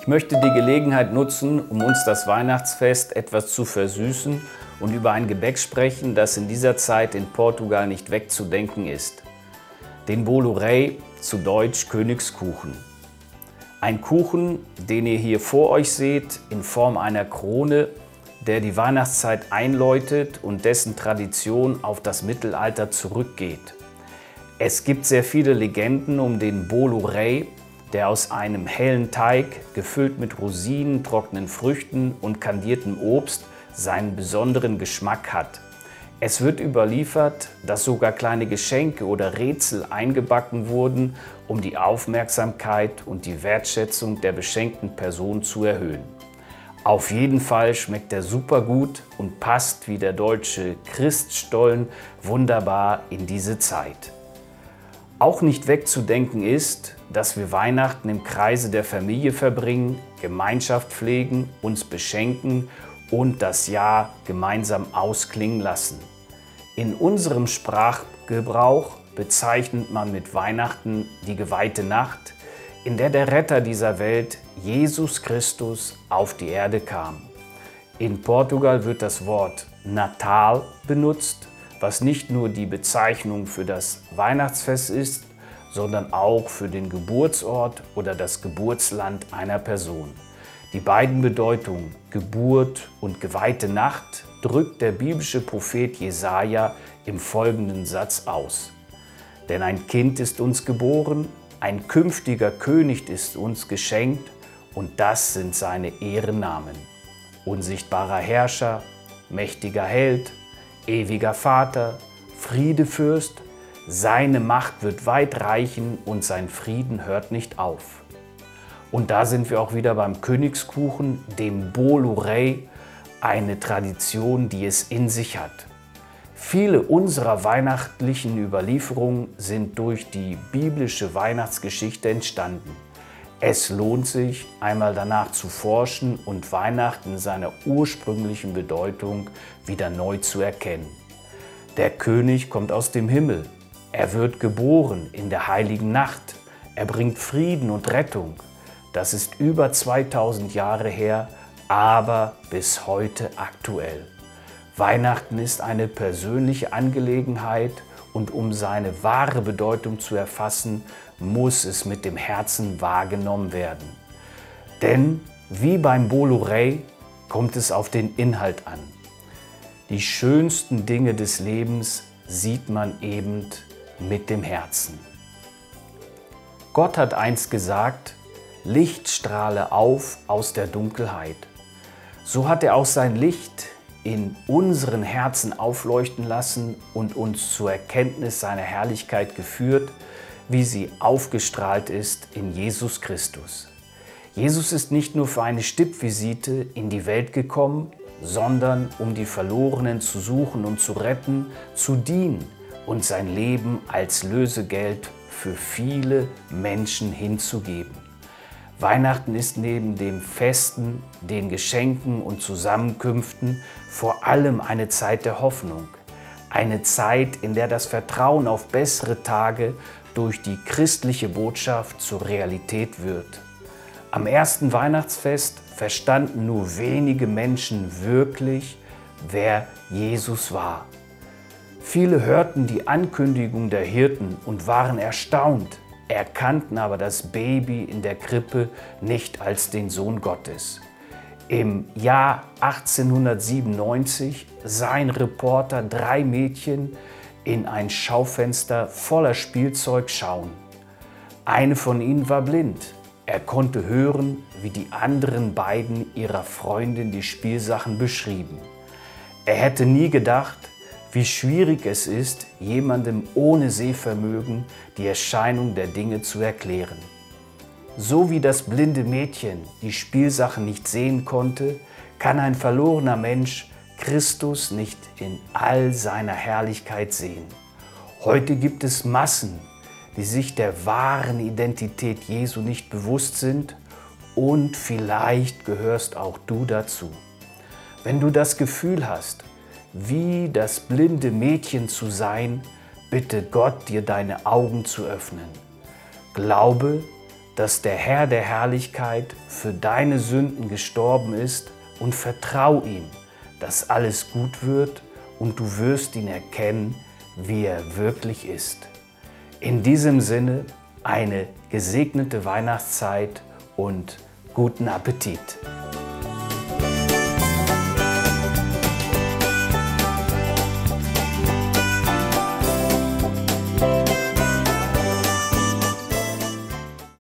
Ich möchte die Gelegenheit nutzen, um uns das Weihnachtsfest etwas zu versüßen und über ein Gebäck sprechen, das in dieser Zeit in Portugal nicht wegzudenken ist. Den Bolo Rei, zu Deutsch Königskuchen. Ein Kuchen, den ihr hier vor euch seht, in Form einer Krone, der die Weihnachtszeit einläutet und dessen Tradition auf das Mittelalter zurückgeht. Es gibt sehr viele Legenden um den Bolo Rei, der aus einem hellen Teig, gefüllt mit Rosinen, trockenen Früchten und kandiertem Obst, seinen besonderen Geschmack hat. Es wird überliefert, dass sogar kleine Geschenke oder Rätsel eingebacken wurden, um die Aufmerksamkeit und die Wertschätzung der beschenkten Person zu erhöhen. Auf jeden Fall schmeckt er super gut und passt wie der deutsche Christstollen wunderbar in diese Zeit. Auch nicht wegzudenken ist, dass wir Weihnachten im Kreise der Familie verbringen, Gemeinschaft pflegen, uns beschenken und das Jahr gemeinsam ausklingen lassen. In unserem Sprachgebrauch bezeichnet man mit Weihnachten die geweihte Nacht, in der der Retter dieser Welt, Jesus Christus, auf die Erde kam. In Portugal wird das Wort Natal benutzt, was nicht nur die Bezeichnung für das Weihnachtsfest ist, sondern auch für den Geburtsort oder das Geburtsland einer Person. Die beiden Bedeutungen Geburt und geweihte Nacht drückt der biblische Prophet Jesaja im folgenden Satz aus. Denn ein Kind ist uns geboren, ein künftiger König ist uns geschenkt und das sind seine Ehrennamen. Unsichtbarer Herrscher, mächtiger Held, ewiger Vater, Friedefürst, seine Macht wird weit reichen und sein Frieden hört nicht auf. Und da sind wir auch wieder beim Königskuchen, dem Bolurei, eine Tradition, die es in sich hat. Viele unserer weihnachtlichen Überlieferungen sind durch die biblische Weihnachtsgeschichte entstanden. Es lohnt sich, einmal danach zu forschen und Weihnachten in seiner ursprünglichen Bedeutung wieder neu zu erkennen. Der König kommt aus dem Himmel. Er wird geboren in der heiligen Nacht. Er bringt Frieden und Rettung. Das ist über 2000 Jahre her, aber bis heute aktuell. Weihnachten ist eine persönliche Angelegenheit und um seine wahre Bedeutung zu erfassen, muss es mit dem Herzen wahrgenommen werden. Denn wie beim Bolurei kommt es auf den Inhalt an. Die schönsten Dinge des Lebens sieht man eben mit dem Herzen. Gott hat einst gesagt, Licht strahle auf aus der Dunkelheit. So hat er auch sein Licht in unseren Herzen aufleuchten lassen und uns zur Erkenntnis seiner Herrlichkeit geführt, wie sie aufgestrahlt ist in Jesus Christus. Jesus ist nicht nur für eine Stippvisite in die Welt gekommen, sondern um die Verlorenen zu suchen und zu retten, zu dienen und sein Leben als Lösegeld für viele Menschen hinzugeben. Weihnachten ist neben dem Festen, den Geschenken und Zusammenkünften vor allem eine Zeit der Hoffnung. Eine Zeit, in der das Vertrauen auf bessere Tage durch die christliche Botschaft zur Realität wird. Am ersten Weihnachtsfest verstanden nur wenige Menschen wirklich, wer Jesus war. Viele hörten die Ankündigung der Hirten und waren erstaunt, erkannten aber das Baby in der Krippe nicht als den Sohn Gottes. Im Jahr 1897 sah ein Reporter drei Mädchen in ein Schaufenster voller Spielzeug schauen. Eine von ihnen war blind, er konnte hören, wie die anderen beiden ihrer Freundin die Spielsachen beschrieben. Er hätte nie gedacht, wie schwierig es ist, jemandem ohne Sehvermögen die Erscheinung der Dinge zu erklären. So wie das blinde Mädchen die Spielsachen nicht sehen konnte, kann ein verlorener Mensch Christus nicht in all seiner Herrlichkeit sehen. Heute gibt es Massen, die sich der wahren Identität Jesu nicht bewusst sind und vielleicht gehörst auch du dazu. Wenn du das Gefühl hast, wie das blinde Mädchen zu sein, bitte Gott, dir deine Augen zu öffnen. Glaube, dass der Herr der Herrlichkeit für deine Sünden gestorben ist und vertrau ihm, dass alles gut wird und du wirst ihn erkennen, wie er wirklich ist. In diesem Sinne eine gesegnete Weihnachtszeit und guten Appetit.